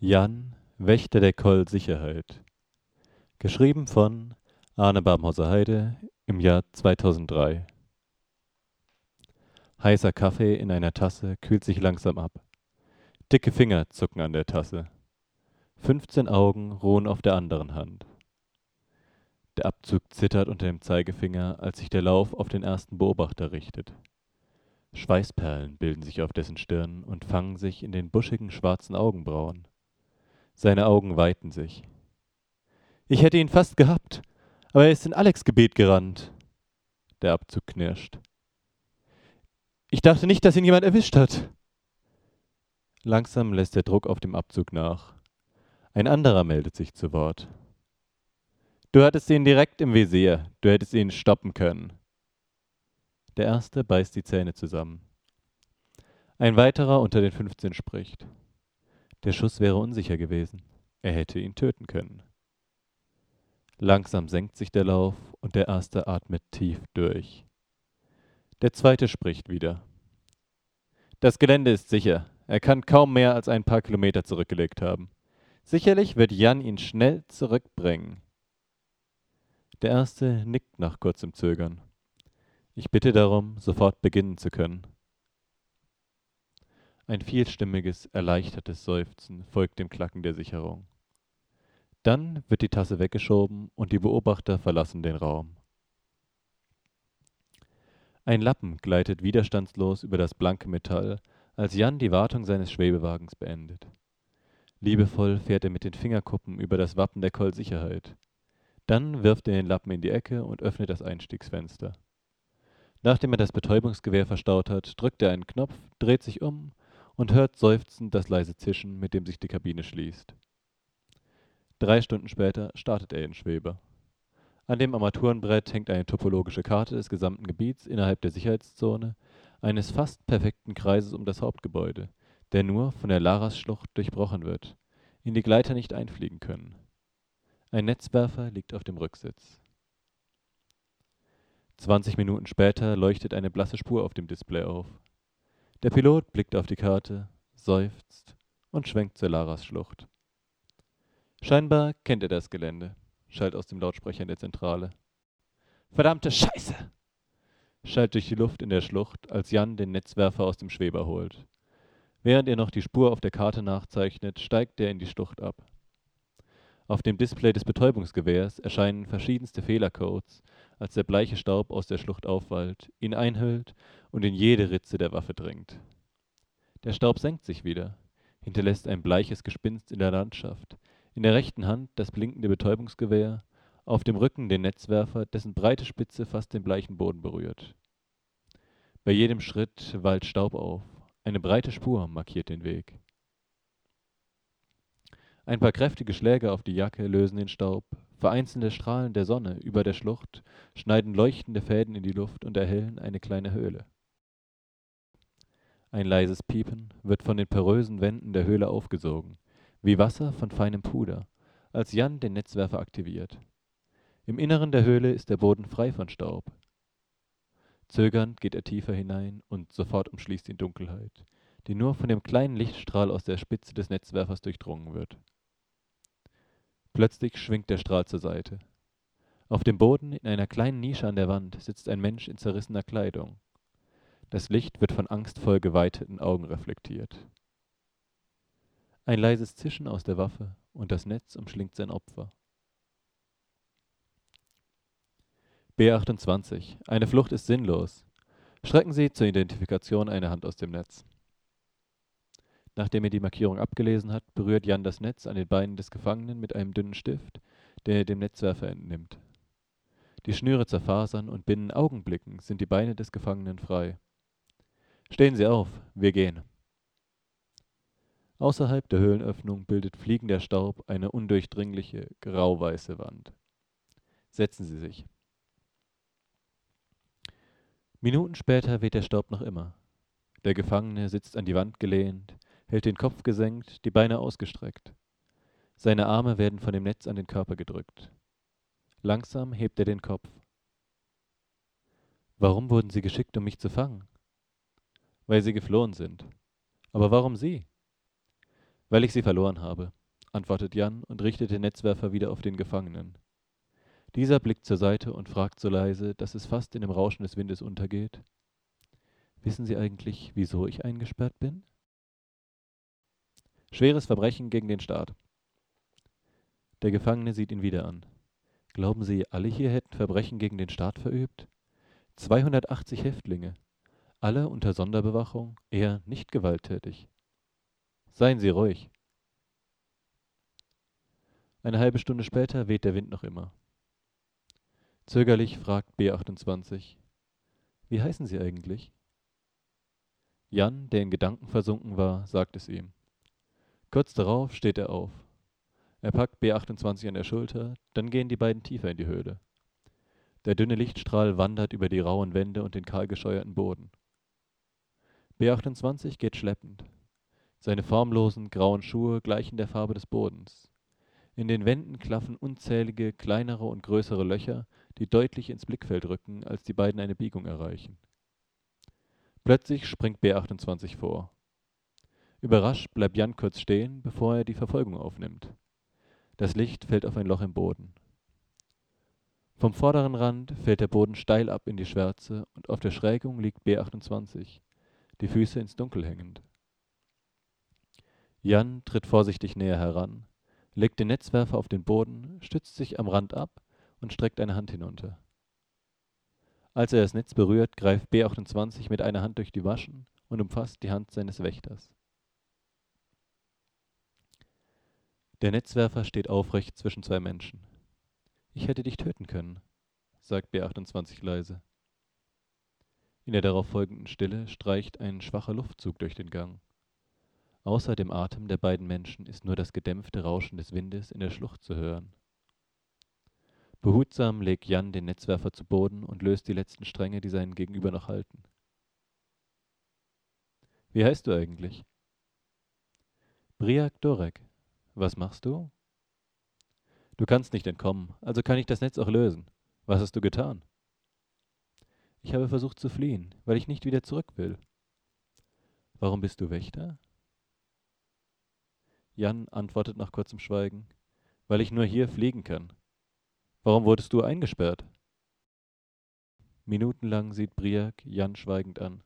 Jan, Wächter der Koll Sicherheit. Geschrieben von Arne Barmhauser Heide im Jahr 2003. Heißer Kaffee in einer Tasse kühlt sich langsam ab. Dicke Finger zucken an der Tasse. 15 Augen ruhen auf der anderen Hand. Der Abzug zittert unter dem Zeigefinger, als sich der Lauf auf den ersten Beobachter richtet. Schweißperlen bilden sich auf dessen Stirn und fangen sich in den buschigen schwarzen Augenbrauen. Seine Augen weiten sich. Ich hätte ihn fast gehabt, aber er ist in Alex Gebet gerannt. Der Abzug knirscht. Ich dachte nicht, dass ihn jemand erwischt hat. Langsam lässt der Druck auf dem Abzug nach. Ein anderer meldet sich zu Wort. Du hattest ihn direkt im Visier. Du hättest ihn stoppen können. Der erste beißt die Zähne zusammen. Ein weiterer unter den 15 spricht. Der Schuss wäre unsicher gewesen. Er hätte ihn töten können. Langsam senkt sich der Lauf und der erste atmet tief durch. Der zweite spricht wieder. Das Gelände ist sicher. Er kann kaum mehr als ein paar Kilometer zurückgelegt haben. Sicherlich wird Jan ihn schnell zurückbringen. Der erste nickt nach kurzem Zögern. Ich bitte darum, sofort beginnen zu können. Ein vielstimmiges, erleichtertes Seufzen folgt dem Klacken der Sicherung. Dann wird die Tasse weggeschoben und die Beobachter verlassen den Raum. Ein Lappen gleitet widerstandslos über das blanke Metall, als Jan die Wartung seines Schwebewagens beendet. Liebevoll fährt er mit den Fingerkuppen über das Wappen der Kollsicherheit. Dann wirft er den Lappen in die Ecke und öffnet das Einstiegsfenster. Nachdem er das Betäubungsgewehr verstaut hat, drückt er einen Knopf, dreht sich um und hört seufzend das leise Zischen, mit dem sich die Kabine schließt. Drei Stunden später startet er in Schwebe. An dem Armaturenbrett hängt eine topologische Karte des gesamten Gebiets innerhalb der Sicherheitszone, eines fast perfekten Kreises um das Hauptgebäude, der nur von der Laras-Schlucht durchbrochen wird, in die Gleiter nicht einfliegen können. Ein Netzwerfer liegt auf dem Rücksitz. Zwanzig Minuten später leuchtet eine blasse Spur auf dem Display auf. Der Pilot blickt auf die Karte, seufzt und schwenkt zur Laras-Schlucht. Scheinbar kennt er das Gelände, schallt aus dem Lautsprecher in der Zentrale. Verdammte Scheiße! schallt durch die Luft in der Schlucht, als Jan den Netzwerfer aus dem Schweber holt. Während er noch die Spur auf der Karte nachzeichnet, steigt er in die Schlucht ab. Auf dem Display des Betäubungsgewehrs erscheinen verschiedenste Fehlercodes, als der bleiche Staub aus der Schlucht aufwallt, ihn einhüllt und in jede Ritze der Waffe dringt. Der Staub senkt sich wieder, hinterlässt ein bleiches Gespinst in der Landschaft, in der rechten Hand das blinkende Betäubungsgewehr, auf dem Rücken den Netzwerfer, dessen breite Spitze fast den bleichen Boden berührt. Bei jedem Schritt wallt Staub auf, eine breite Spur markiert den Weg. Ein paar kräftige Schläge auf die Jacke lösen den Staub. Vereinzelte Strahlen der Sonne über der Schlucht schneiden leuchtende Fäden in die Luft und erhellen eine kleine Höhle. Ein leises Piepen wird von den porösen Wänden der Höhle aufgesogen, wie Wasser von feinem Puder, als Jan den Netzwerfer aktiviert. Im Inneren der Höhle ist der Boden frei von Staub. Zögernd geht er tiefer hinein und sofort umschließt ihn Dunkelheit, die nur von dem kleinen Lichtstrahl aus der Spitze des Netzwerfers durchdrungen wird. Plötzlich schwingt der Strahl zur Seite. Auf dem Boden in einer kleinen Nische an der Wand sitzt ein Mensch in zerrissener Kleidung. Das Licht wird von angstvoll geweiteten Augen reflektiert. Ein leises Zischen aus der Waffe und das Netz umschlingt sein Opfer. B28. Eine Flucht ist sinnlos. Strecken Sie zur Identifikation eine Hand aus dem Netz. Nachdem er die Markierung abgelesen hat, berührt Jan das Netz an den Beinen des Gefangenen mit einem dünnen Stift, den er dem Netzwerfer entnimmt. Die Schnüre zerfasern und binnen Augenblicken sind die Beine des Gefangenen frei. Stehen Sie auf, wir gehen. Außerhalb der Höhlenöffnung bildet fliegender Staub eine undurchdringliche, grauweiße Wand. Setzen Sie sich. Minuten später weht der Staub noch immer. Der Gefangene sitzt an die Wand gelehnt, hält den Kopf gesenkt, die Beine ausgestreckt. Seine Arme werden von dem Netz an den Körper gedrückt. Langsam hebt er den Kopf. Warum wurden Sie geschickt, um mich zu fangen? Weil Sie geflohen sind. Aber warum Sie? Weil ich sie verloren habe, antwortet Jan und richtet den Netzwerfer wieder auf den Gefangenen. Dieser blickt zur Seite und fragt so leise, dass es fast in dem Rauschen des Windes untergeht. Wissen Sie eigentlich, wieso ich eingesperrt bin? Schweres Verbrechen gegen den Staat. Der Gefangene sieht ihn wieder an. Glauben Sie, alle hier hätten Verbrechen gegen den Staat verübt? 280 Häftlinge, alle unter Sonderbewachung, er nicht gewalttätig. Seien Sie ruhig. Eine halbe Stunde später weht der Wind noch immer. Zögerlich fragt B28. Wie heißen Sie eigentlich? Jan, der in Gedanken versunken war, sagt es ihm. Kurz darauf steht er auf. Er packt B28 an der Schulter, dann gehen die beiden tiefer in die Höhle. Der dünne Lichtstrahl wandert über die rauen Wände und den kahlgescheuerten Boden. B28 geht schleppend. Seine formlosen, grauen Schuhe gleichen der Farbe des Bodens. In den Wänden klaffen unzählige kleinere und größere Löcher, die deutlich ins Blickfeld rücken, als die beiden eine Biegung erreichen. Plötzlich springt B28 vor. Überrascht bleibt Jan kurz stehen, bevor er die Verfolgung aufnimmt. Das Licht fällt auf ein Loch im Boden. Vom vorderen Rand fällt der Boden steil ab in die Schwärze und auf der Schrägung liegt B28, die Füße ins Dunkel hängend. Jan tritt vorsichtig näher heran, legt den Netzwerfer auf den Boden, stützt sich am Rand ab und streckt eine Hand hinunter. Als er das Netz berührt, greift B28 mit einer Hand durch die Waschen und umfasst die Hand seines Wächters. Der Netzwerfer steht aufrecht zwischen zwei Menschen. Ich hätte dich töten können, sagt B28 leise. In der darauf folgenden Stille streicht ein schwacher Luftzug durch den Gang. Außer dem Atem der beiden Menschen ist nur das gedämpfte Rauschen des Windes in der Schlucht zu hören. Behutsam legt Jan den Netzwerfer zu Boden und löst die letzten Stränge, die seinen Gegenüber noch halten. Wie heißt du eigentlich? Briak Dorek. Was machst du? Du kannst nicht entkommen, also kann ich das Netz auch lösen. Was hast du getan? Ich habe versucht zu fliehen, weil ich nicht wieder zurück will. Warum bist du Wächter? Jan antwortet nach kurzem Schweigen, weil ich nur hier fliegen kann. Warum wurdest du eingesperrt? Minutenlang sieht Briak Jan schweigend an.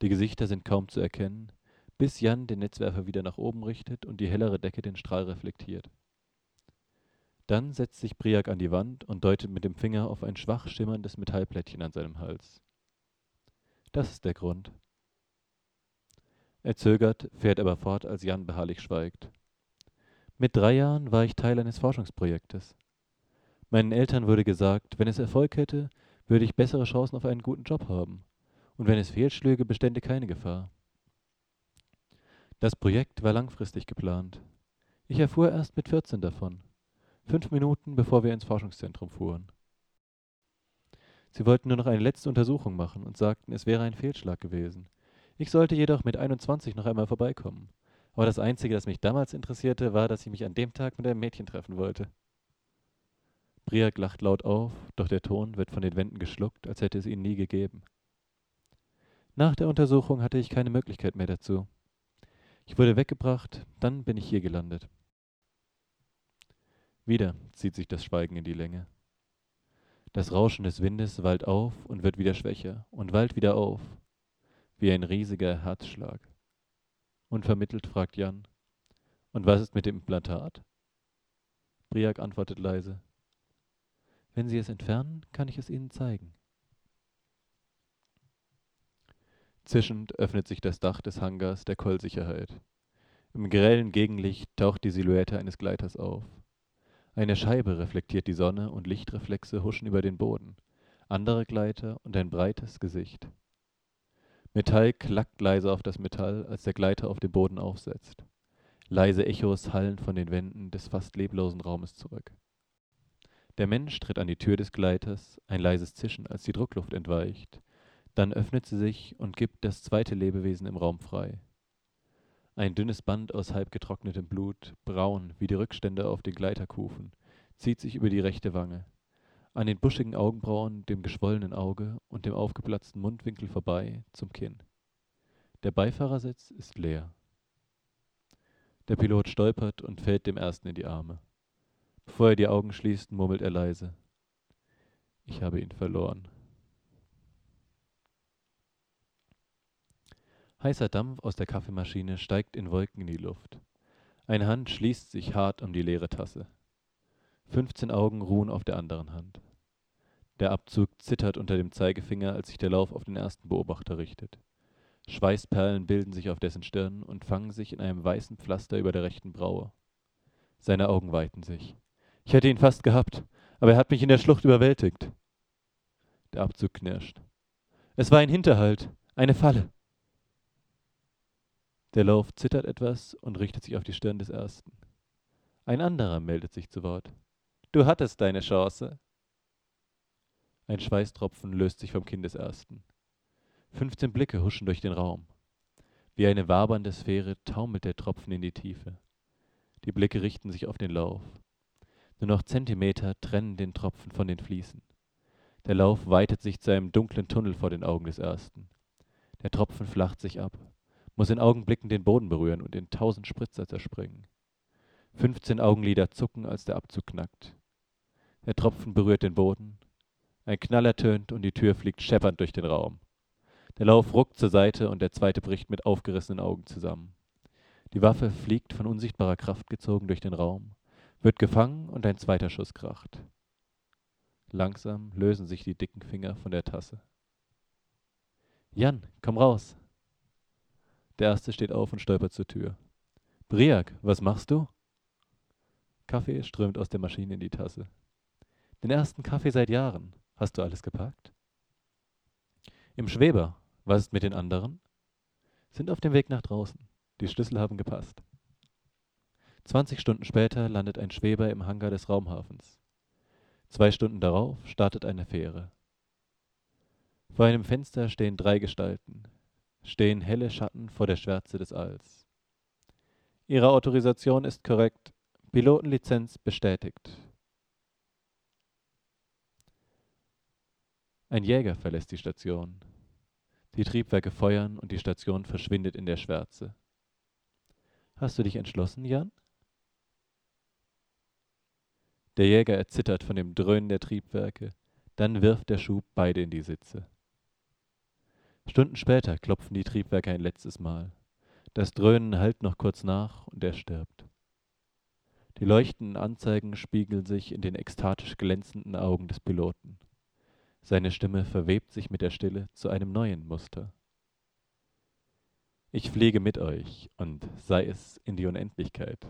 Die Gesichter sind kaum zu erkennen, bis Jan den Netzwerfer wieder nach oben richtet und die hellere Decke den Strahl reflektiert. Dann setzt sich Briak an die Wand und deutet mit dem Finger auf ein schwach schimmerndes Metallplättchen an seinem Hals. Das ist der Grund. Er zögert, fährt aber fort, als Jan beharrlich schweigt. Mit drei Jahren war ich Teil eines Forschungsprojektes. Meinen Eltern wurde gesagt, wenn es Erfolg hätte, würde ich bessere Chancen auf einen guten Job haben. Und wenn es fehlschlüge, bestände keine Gefahr. Das Projekt war langfristig geplant. Ich erfuhr erst mit 14 davon. Fünf Minuten, bevor wir ins Forschungszentrum fuhren. Sie wollten nur noch eine letzte Untersuchung machen und sagten, es wäre ein Fehlschlag gewesen. Ich sollte jedoch mit 21 noch einmal vorbeikommen. Aber das Einzige, das mich damals interessierte, war, dass ich mich an dem Tag mit einem Mädchen treffen wollte. Briak lacht laut auf, doch der Ton wird von den Wänden geschluckt, als hätte es ihn nie gegeben. Nach der Untersuchung hatte ich keine Möglichkeit mehr dazu. Ich wurde weggebracht, dann bin ich hier gelandet. Wieder zieht sich das Schweigen in die Länge. Das Rauschen des Windes wallt auf und wird wieder schwächer und wallt wieder auf, wie ein riesiger Herzschlag. Unvermittelt fragt Jan, und was ist mit dem Implantat? Briak antwortet leise, wenn Sie es entfernen, kann ich es Ihnen zeigen. Zischend öffnet sich das Dach des Hangars der Kollsicherheit. Im grellen Gegenlicht taucht die Silhouette eines Gleiters auf. Eine Scheibe reflektiert die Sonne und Lichtreflexe huschen über den Boden, andere Gleiter und ein breites Gesicht. Metall klackt leise auf das Metall, als der Gleiter auf dem Boden aufsetzt. Leise Echos hallen von den Wänden des fast leblosen Raumes zurück. Der Mensch tritt an die Tür des Gleiters, ein leises Zischen, als die Druckluft entweicht, dann öffnet sie sich und gibt das zweite Lebewesen im Raum frei. Ein dünnes Band aus halb getrocknetem Blut, braun wie die Rückstände auf den Gleiterkufen, zieht sich über die rechte Wange. An den buschigen Augenbrauen, dem geschwollenen Auge und dem aufgeplatzten Mundwinkel vorbei zum Kinn. Der Beifahrersitz ist leer. Der Pilot stolpert und fällt dem Ersten in die Arme. Bevor er die Augen schließt, murmelt er leise. Ich habe ihn verloren. Heißer Dampf aus der Kaffeemaschine steigt in Wolken in die Luft. Eine Hand schließt sich hart um die leere Tasse. Fünfzehn Augen ruhen auf der anderen Hand. Der Abzug zittert unter dem Zeigefinger, als sich der Lauf auf den ersten Beobachter richtet. Schweißperlen bilden sich auf dessen Stirn und fangen sich in einem weißen Pflaster über der rechten Braue. Seine Augen weiten sich. Ich hätte ihn fast gehabt, aber er hat mich in der Schlucht überwältigt. Der Abzug knirscht. Es war ein Hinterhalt, eine Falle. Der Lauf zittert etwas und richtet sich auf die Stirn des Ersten. Ein anderer meldet sich zu Wort. Du hattest deine Chance. Ein Schweißtropfen löst sich vom Kinn des Ersten. Fünfzehn Blicke huschen durch den Raum. Wie eine wabernde Sphäre taumelt der Tropfen in die Tiefe. Die Blicke richten sich auf den Lauf. Nur noch Zentimeter trennen den Tropfen von den Fließen. Der Lauf weitet sich zu einem dunklen Tunnel vor den Augen des Ersten. Der Tropfen flacht sich ab, muss in Augenblicken den Boden berühren und in tausend Spritzer zerspringen. Fünfzehn Augenlider zucken, als der Abzug knackt. Der Tropfen berührt den Boden, ein Knall ertönt und die Tür fliegt scheppernd durch den Raum. Der Lauf ruckt zur Seite und der zweite bricht mit aufgerissenen Augen zusammen. Die Waffe fliegt von unsichtbarer Kraft gezogen durch den Raum, wird gefangen und ein zweiter Schuss kracht. Langsam lösen sich die dicken Finger von der Tasse. Jan, komm raus. Der erste steht auf und stolpert zur Tür. Briak, was machst du? Kaffee strömt aus der Maschine in die Tasse. Den ersten Kaffee seit Jahren. Hast du alles gepackt? Im Schweber. Was ist mit den anderen? Sind auf dem Weg nach draußen. Die Schlüssel haben gepasst. 20 Stunden später landet ein Schweber im Hangar des Raumhafens. Zwei Stunden darauf startet eine Fähre. Vor einem Fenster stehen drei Gestalten, stehen helle Schatten vor der Schwärze des Alls. Ihre Autorisation ist korrekt, Pilotenlizenz bestätigt. Ein Jäger verlässt die Station. Die Triebwerke feuern und die Station verschwindet in der Schwärze. Hast du dich entschlossen, Jan? Der Jäger erzittert von dem Dröhnen der Triebwerke, dann wirft der Schub beide in die Sitze. Stunden später klopfen die Triebwerke ein letztes Mal. Das Dröhnen hallt noch kurz nach und er stirbt. Die leuchtenden Anzeigen spiegeln sich in den ekstatisch glänzenden Augen des Piloten. Seine Stimme verwebt sich mit der Stille zu einem neuen Muster. Ich fliege mit euch und sei es in die Unendlichkeit.